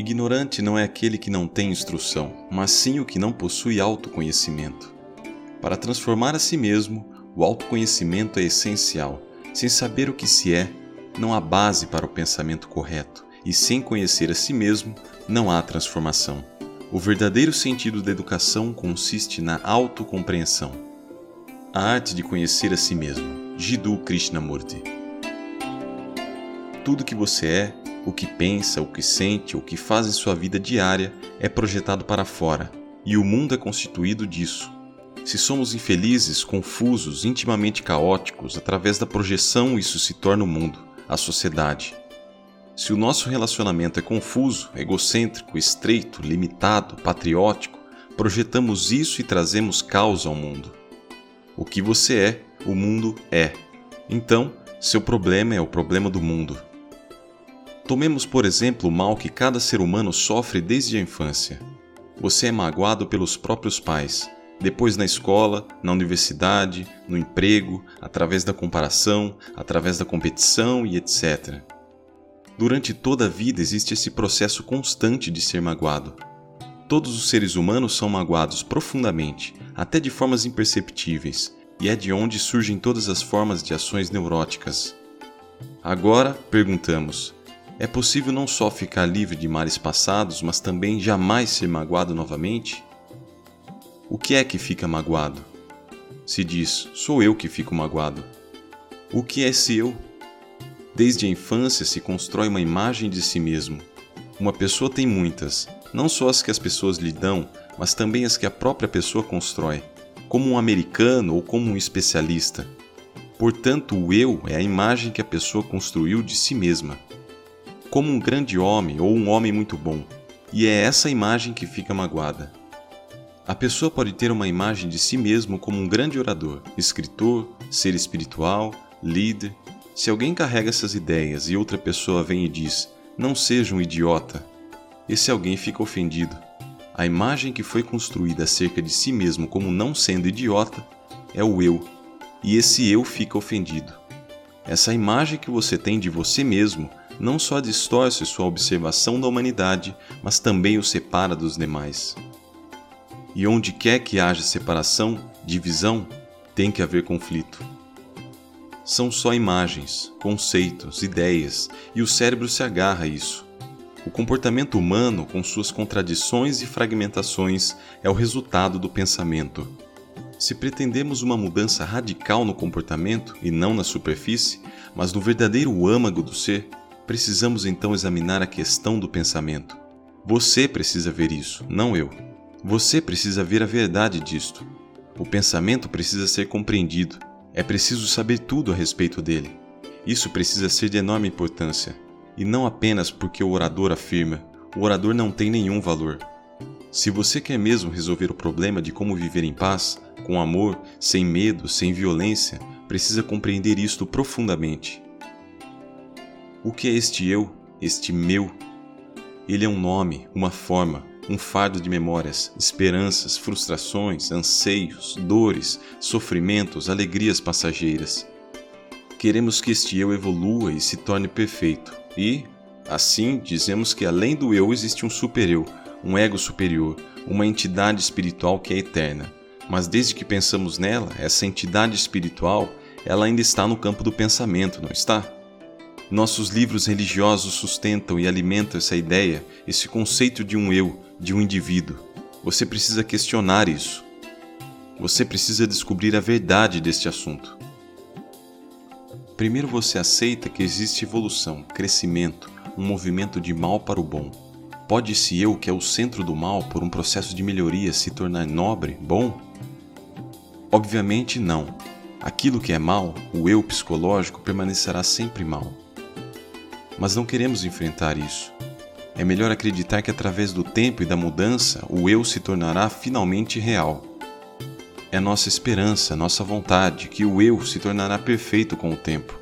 Ignorante não é aquele que não tem instrução, mas sim o que não possui autoconhecimento. Para transformar a si mesmo, o autoconhecimento é essencial. Sem saber o que se é, não há base para o pensamento correto, e sem conhecer a si mesmo, não há transformação. O verdadeiro sentido da educação consiste na autocompreensão. A arte de conhecer a si mesmo. Jiddu Krishnamurti. Tudo que você é, o que pensa, o que sente, o que faz em sua vida diária é projetado para fora, e o mundo é constituído disso. Se somos infelizes, confusos, intimamente caóticos, através da projeção isso se torna o mundo, a sociedade. Se o nosso relacionamento é confuso, egocêntrico, estreito, limitado, patriótico, projetamos isso e trazemos caos ao mundo. O que você é, o mundo é. Então, seu problema é o problema do mundo. Tomemos, por exemplo, o mal que cada ser humano sofre desde a infância. Você é magoado pelos próprios pais, depois na escola, na universidade, no emprego, através da comparação, através da competição e etc. Durante toda a vida existe esse processo constante de ser magoado. Todos os seres humanos são magoados profundamente, até de formas imperceptíveis, e é de onde surgem todas as formas de ações neuróticas. Agora, perguntamos: é possível não só ficar livre de males passados, mas também jamais ser magoado novamente? O que é que fica magoado? Se diz, sou eu que fico magoado. O que é esse eu? Desde a infância se constrói uma imagem de si mesmo. Uma pessoa tem muitas, não só as que as pessoas lhe dão, mas também as que a própria pessoa constrói, como um americano ou como um especialista. Portanto, o eu é a imagem que a pessoa construiu de si mesma como um grande homem ou um homem muito bom, e é essa imagem que fica magoada. A pessoa pode ter uma imagem de si mesmo como um grande orador, escritor, ser espiritual, líder. Se alguém carrega essas ideias e outra pessoa vem e diz: Não seja um idiota, esse alguém fica ofendido. A imagem que foi construída acerca de si mesmo como não sendo idiota é o eu, e esse eu fica ofendido. Essa imagem que você tem de você mesmo não só distorce sua observação da humanidade, mas também o separa dos demais. E onde quer que haja separação, divisão, tem que haver conflito. São só imagens, conceitos, ideias, e o cérebro se agarra a isso. O comportamento humano, com suas contradições e fragmentações, é o resultado do pensamento. Se pretendemos uma mudança radical no comportamento e não na superfície, mas no verdadeiro âmago do ser, precisamos então examinar a questão do pensamento. Você precisa ver isso, não eu. Você precisa ver a verdade disto. O pensamento precisa ser compreendido. É preciso saber tudo a respeito dele. Isso precisa ser de enorme importância. E não apenas porque o orador afirma: o orador não tem nenhum valor. Se você quer mesmo resolver o problema de como viver em paz, com amor, sem medo, sem violência, precisa compreender isto profundamente. O que é este eu, este meu? Ele é um nome, uma forma, um fardo de memórias, esperanças, frustrações, anseios, dores, sofrimentos, alegrias passageiras. Queremos que este eu evolua e se torne perfeito, e, assim, dizemos que além do eu existe um super-eu, um ego superior, uma entidade espiritual que é eterna. Mas desde que pensamos nela, essa entidade espiritual, ela ainda está no campo do pensamento, não está? Nossos livros religiosos sustentam e alimentam essa ideia, esse conceito de um eu, de um indivíduo. Você precisa questionar isso. Você precisa descobrir a verdade deste assunto. Primeiro você aceita que existe evolução, crescimento, um movimento de mal para o bom. Pode esse eu, que é o centro do mal, por um processo de melhoria, se tornar nobre, bom? Obviamente não. Aquilo que é mal, o eu psicológico, permanecerá sempre mal mas não queremos enfrentar isso. É melhor acreditar que através do tempo e da mudança o eu se tornará finalmente real. É nossa esperança, nossa vontade que o eu se tornará perfeito com o tempo.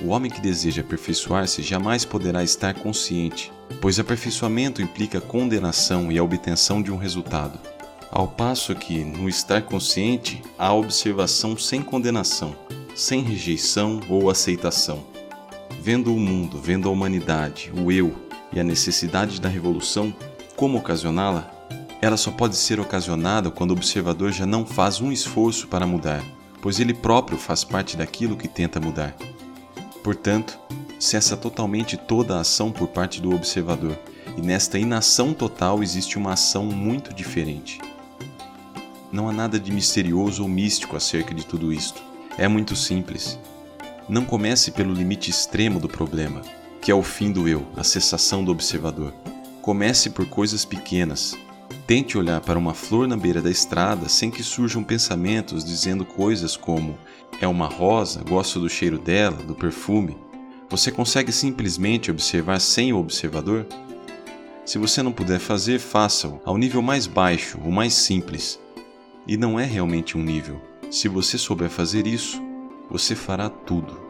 O homem que deseja aperfeiçoar-se jamais poderá estar consciente, pois aperfeiçoamento implica condenação e a obtenção de um resultado. Ao passo que, no estar consciente, há observação sem condenação, sem rejeição ou aceitação vendo o mundo, vendo a humanidade, o eu, e a necessidade da revolução, como ocasioná-la, ela só pode ser ocasionada quando o observador já não faz um esforço para mudar, pois ele próprio faz parte daquilo que tenta mudar. Portanto, cessa totalmente toda a ação por parte do observador, e nesta inação total existe uma ação muito diferente. Não há nada de misterioso ou místico acerca de tudo isto. É muito simples. Não comece pelo limite extremo do problema, que é o fim do eu, a cessação do observador. Comece por coisas pequenas. Tente olhar para uma flor na beira da estrada sem que surjam pensamentos dizendo coisas como: é uma rosa, gosto do cheiro dela, do perfume. Você consegue simplesmente observar sem o observador? Se você não puder fazer, faça-o ao nível mais baixo, o mais simples. E não é realmente um nível. Se você souber fazer isso, você fará tudo.